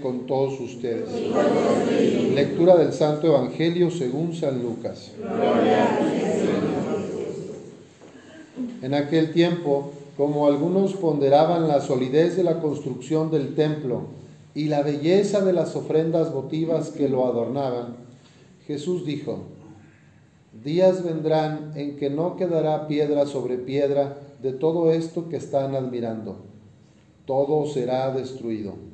con todos ustedes. Lectura del Santo Evangelio según San Lucas. En aquel tiempo, como algunos ponderaban la solidez de la construcción del templo y la belleza de las ofrendas votivas que lo adornaban, Jesús dijo, días vendrán en que no quedará piedra sobre piedra de todo esto que están admirando. Todo será destruido.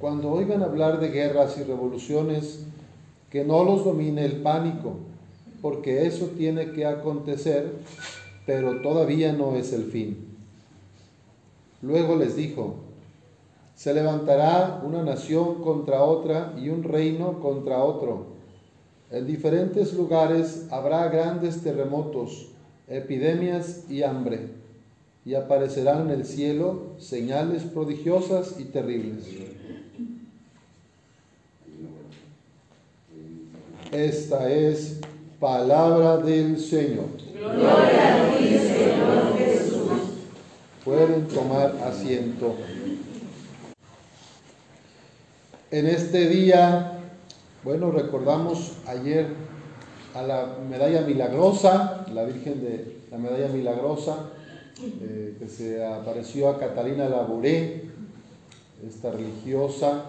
Cuando oigan hablar de guerras y revoluciones, que no los domine el pánico, porque eso tiene que acontecer, pero todavía no es el fin. Luego les dijo, se levantará una nación contra otra y un reino contra otro. En diferentes lugares habrá grandes terremotos, epidemias y hambre, y aparecerán en el cielo señales prodigiosas y terribles. Esta es palabra del Señor. Gloria a ti, Señor Jesús. Pueden tomar asiento. En este día, bueno, recordamos ayer a la medalla milagrosa, la Virgen de la medalla milagrosa, eh, que se apareció a Catalina Labouré, esta religiosa,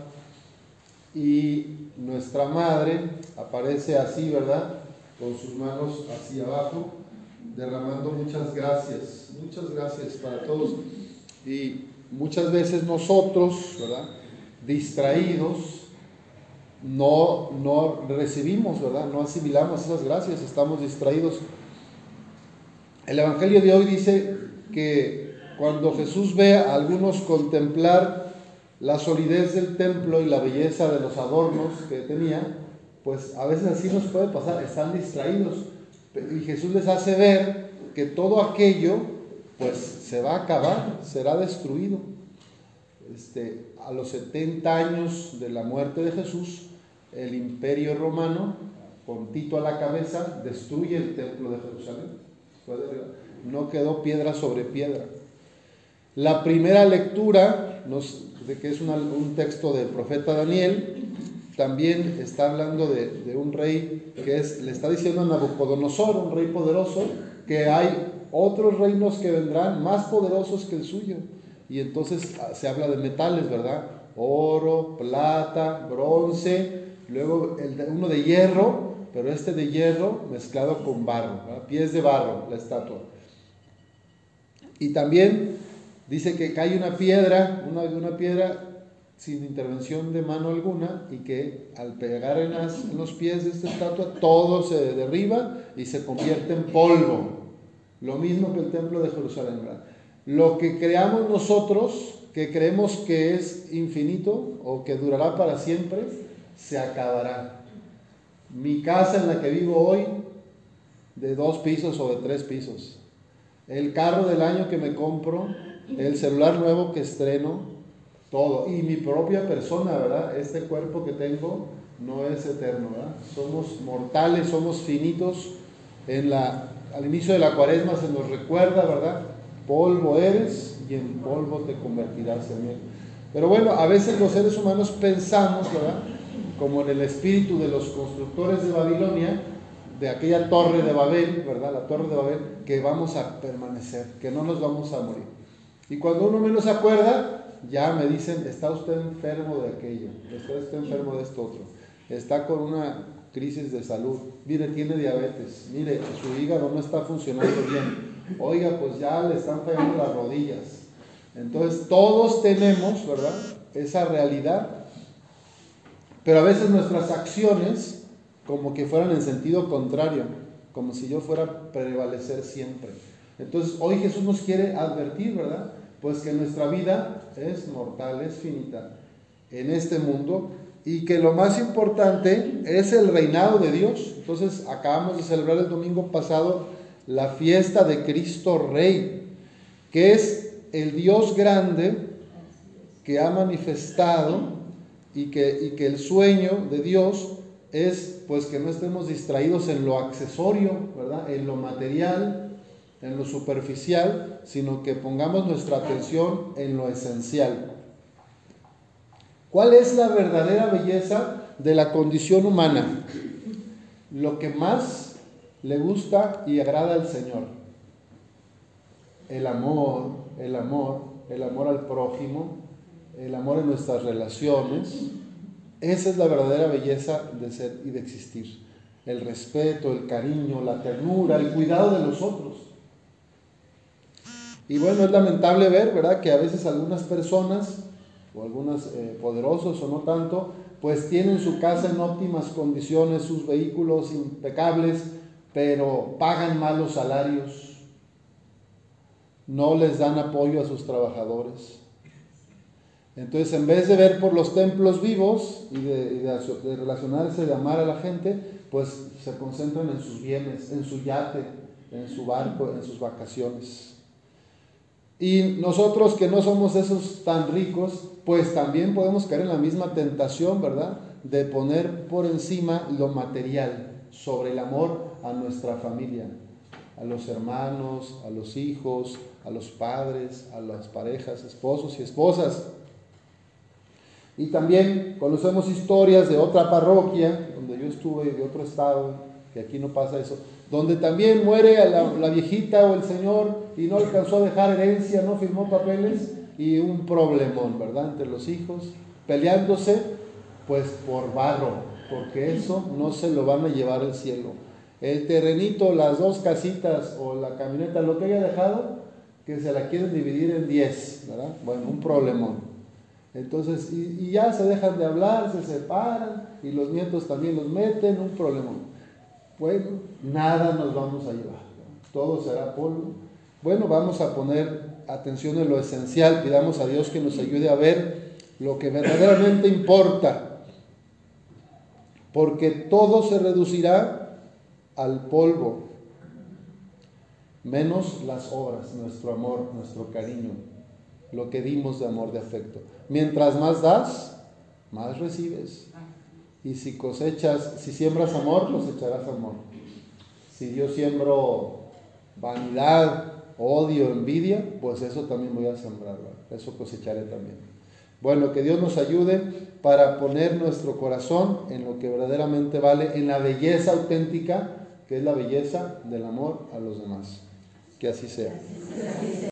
y nuestra madre aparece así, ¿verdad? Con sus manos hacia abajo, derramando muchas gracias, muchas gracias para todos. Y muchas veces nosotros, ¿verdad? distraídos, no, no recibimos, ¿verdad? No asimilamos esas gracias, estamos distraídos. El Evangelio de hoy dice que cuando Jesús ve a algunos contemplar la solidez del templo y la belleza de los adornos que tenía, pues a veces así nos puede pasar, están distraídos. Y Jesús les hace ver que todo aquello, pues se va a acabar, será destruido. Este, a los 70 años de la muerte de Jesús, el imperio romano, con Tito a la cabeza, destruye el templo de Jerusalén. No quedó piedra sobre piedra. La primera lectura, de que es un texto del profeta Daniel, también está hablando de, de, un rey que es, le está diciendo a Nabucodonosor, un rey poderoso, que hay otros reinos que vendrán más poderosos que el suyo. Y entonces ah, se habla de metales, ¿verdad? Oro, plata, bronce, luego el, uno de hierro, pero este de hierro mezclado con barro, pies de barro, la estatua. Y también dice que cae una piedra, una, piedra sin intervención de mano alguna y que al pegar en, en, los pies de esta estatua todo se derriba y se convierte en polvo. Lo mismo que el templo de Jerusalén. ¿verdad? Lo que creamos nosotros, que creemos que es infinito o que durará para siempre, se acabará. Mi casa en la que vivo hoy, de dos pisos o de tres pisos. El carro del año que me compro, el celular nuevo que estreno, todo. Y mi propia persona, ¿verdad? Este cuerpo que tengo no es eterno, ¿verdad? Somos mortales, somos finitos. En la, al inicio de la cuaresma se nos recuerda, ¿verdad? polvo eres y en polvo te convertirás él. Pero bueno, a veces los seres humanos pensamos, ¿verdad? Como en el espíritu de los constructores de Babilonia, de aquella torre de Babel, ¿verdad? La torre de Babel, que vamos a permanecer, que no nos vamos a morir. Y cuando uno menos se acuerda, ya me dicen, está usted enfermo de aquello, está usted enfermo de esto otro, está con una crisis de salud, mire, tiene diabetes, mire, su hígado no está funcionando bien, oiga, pues ya le están fallando las rodillas. Entonces, todos tenemos, ¿verdad? Esa realidad, pero a veces nuestras acciones como que fueran en sentido contrario, como si yo fuera a prevalecer siempre. Entonces, hoy Jesús nos quiere advertir, ¿verdad? Pues que nuestra vida es mortal, es finita en este mundo y que lo más importante es el reinado de Dios. Entonces acabamos de celebrar el domingo pasado la fiesta de Cristo Rey, que es el Dios grande que ha manifestado y que, y que el sueño de Dios es pues que no estemos distraídos en lo accesorio, ¿verdad? En lo material, en lo superficial, sino que pongamos nuestra atención en lo esencial. ¿Cuál es la verdadera belleza de la condición humana? Lo que más le gusta y agrada al Señor. El amor, el amor, el amor al prójimo, el amor en nuestras relaciones. Esa es la verdadera belleza de ser y de existir. El respeto, el cariño, la ternura, el cuidado de los otros. Y bueno, es lamentable ver, ¿verdad?, que a veces algunas personas o algunos eh, poderosos o no tanto, pues tienen su casa en óptimas condiciones, sus vehículos impecables, pero pagan malos salarios, no les dan apoyo a sus trabajadores. Entonces, en vez de ver por los templos vivos y de, de, relacionarse, de amar a la gente, pues se concentran en sus bienes, en su yate, en su barco, en sus vacaciones. Y nosotros que no somos esos tan ricos, pues también podemos caer en la misma tentación, ¿verdad? De poner por encima lo material sobre el amor a nuestra familia, a los hermanos, a los hijos, a los padres, a las parejas, esposos y esposas. Y también conocemos historias de otra parroquia, donde yo estuve, de otro estado, que aquí no pasa eso, donde también muere la, viejita o el señor y no alcanzó a dejar herencia, no firmó papeles y un problemón, ¿verdad? Entre los hijos, peleándose pues por barro, porque eso no se lo van a llevar al cielo. El terrenito, las dos casitas o la camioneta, lo que haya dejado, que se la quieren dividir en diez, ¿verdad? Bueno, un problemón. Entonces, y, ya se dejan de hablar, se separan y los nietos también los meten, un problemón. Bueno, nada nos vamos a llevar, todo será polvo. Bueno, vamos a poner atención en lo esencial, pidamos a Dios que nos ayude a ver lo que verdaderamente importa, porque todo se reducirá al polvo, menos las obras, nuestro amor, nuestro cariño, lo que dimos de amor, de afecto. Mientras más das, más recibes. Y si cosechas, si siembras amor, cosecharás amor. Si yo siembro vanidad, odio, envidia, pues eso también voy a sembrar, eso cosecharé también. Bueno, que Dios nos ayude para poner nuestro corazón en lo que verdaderamente vale, en la belleza auténtica, que es la belleza del amor a los demás. Que así sea.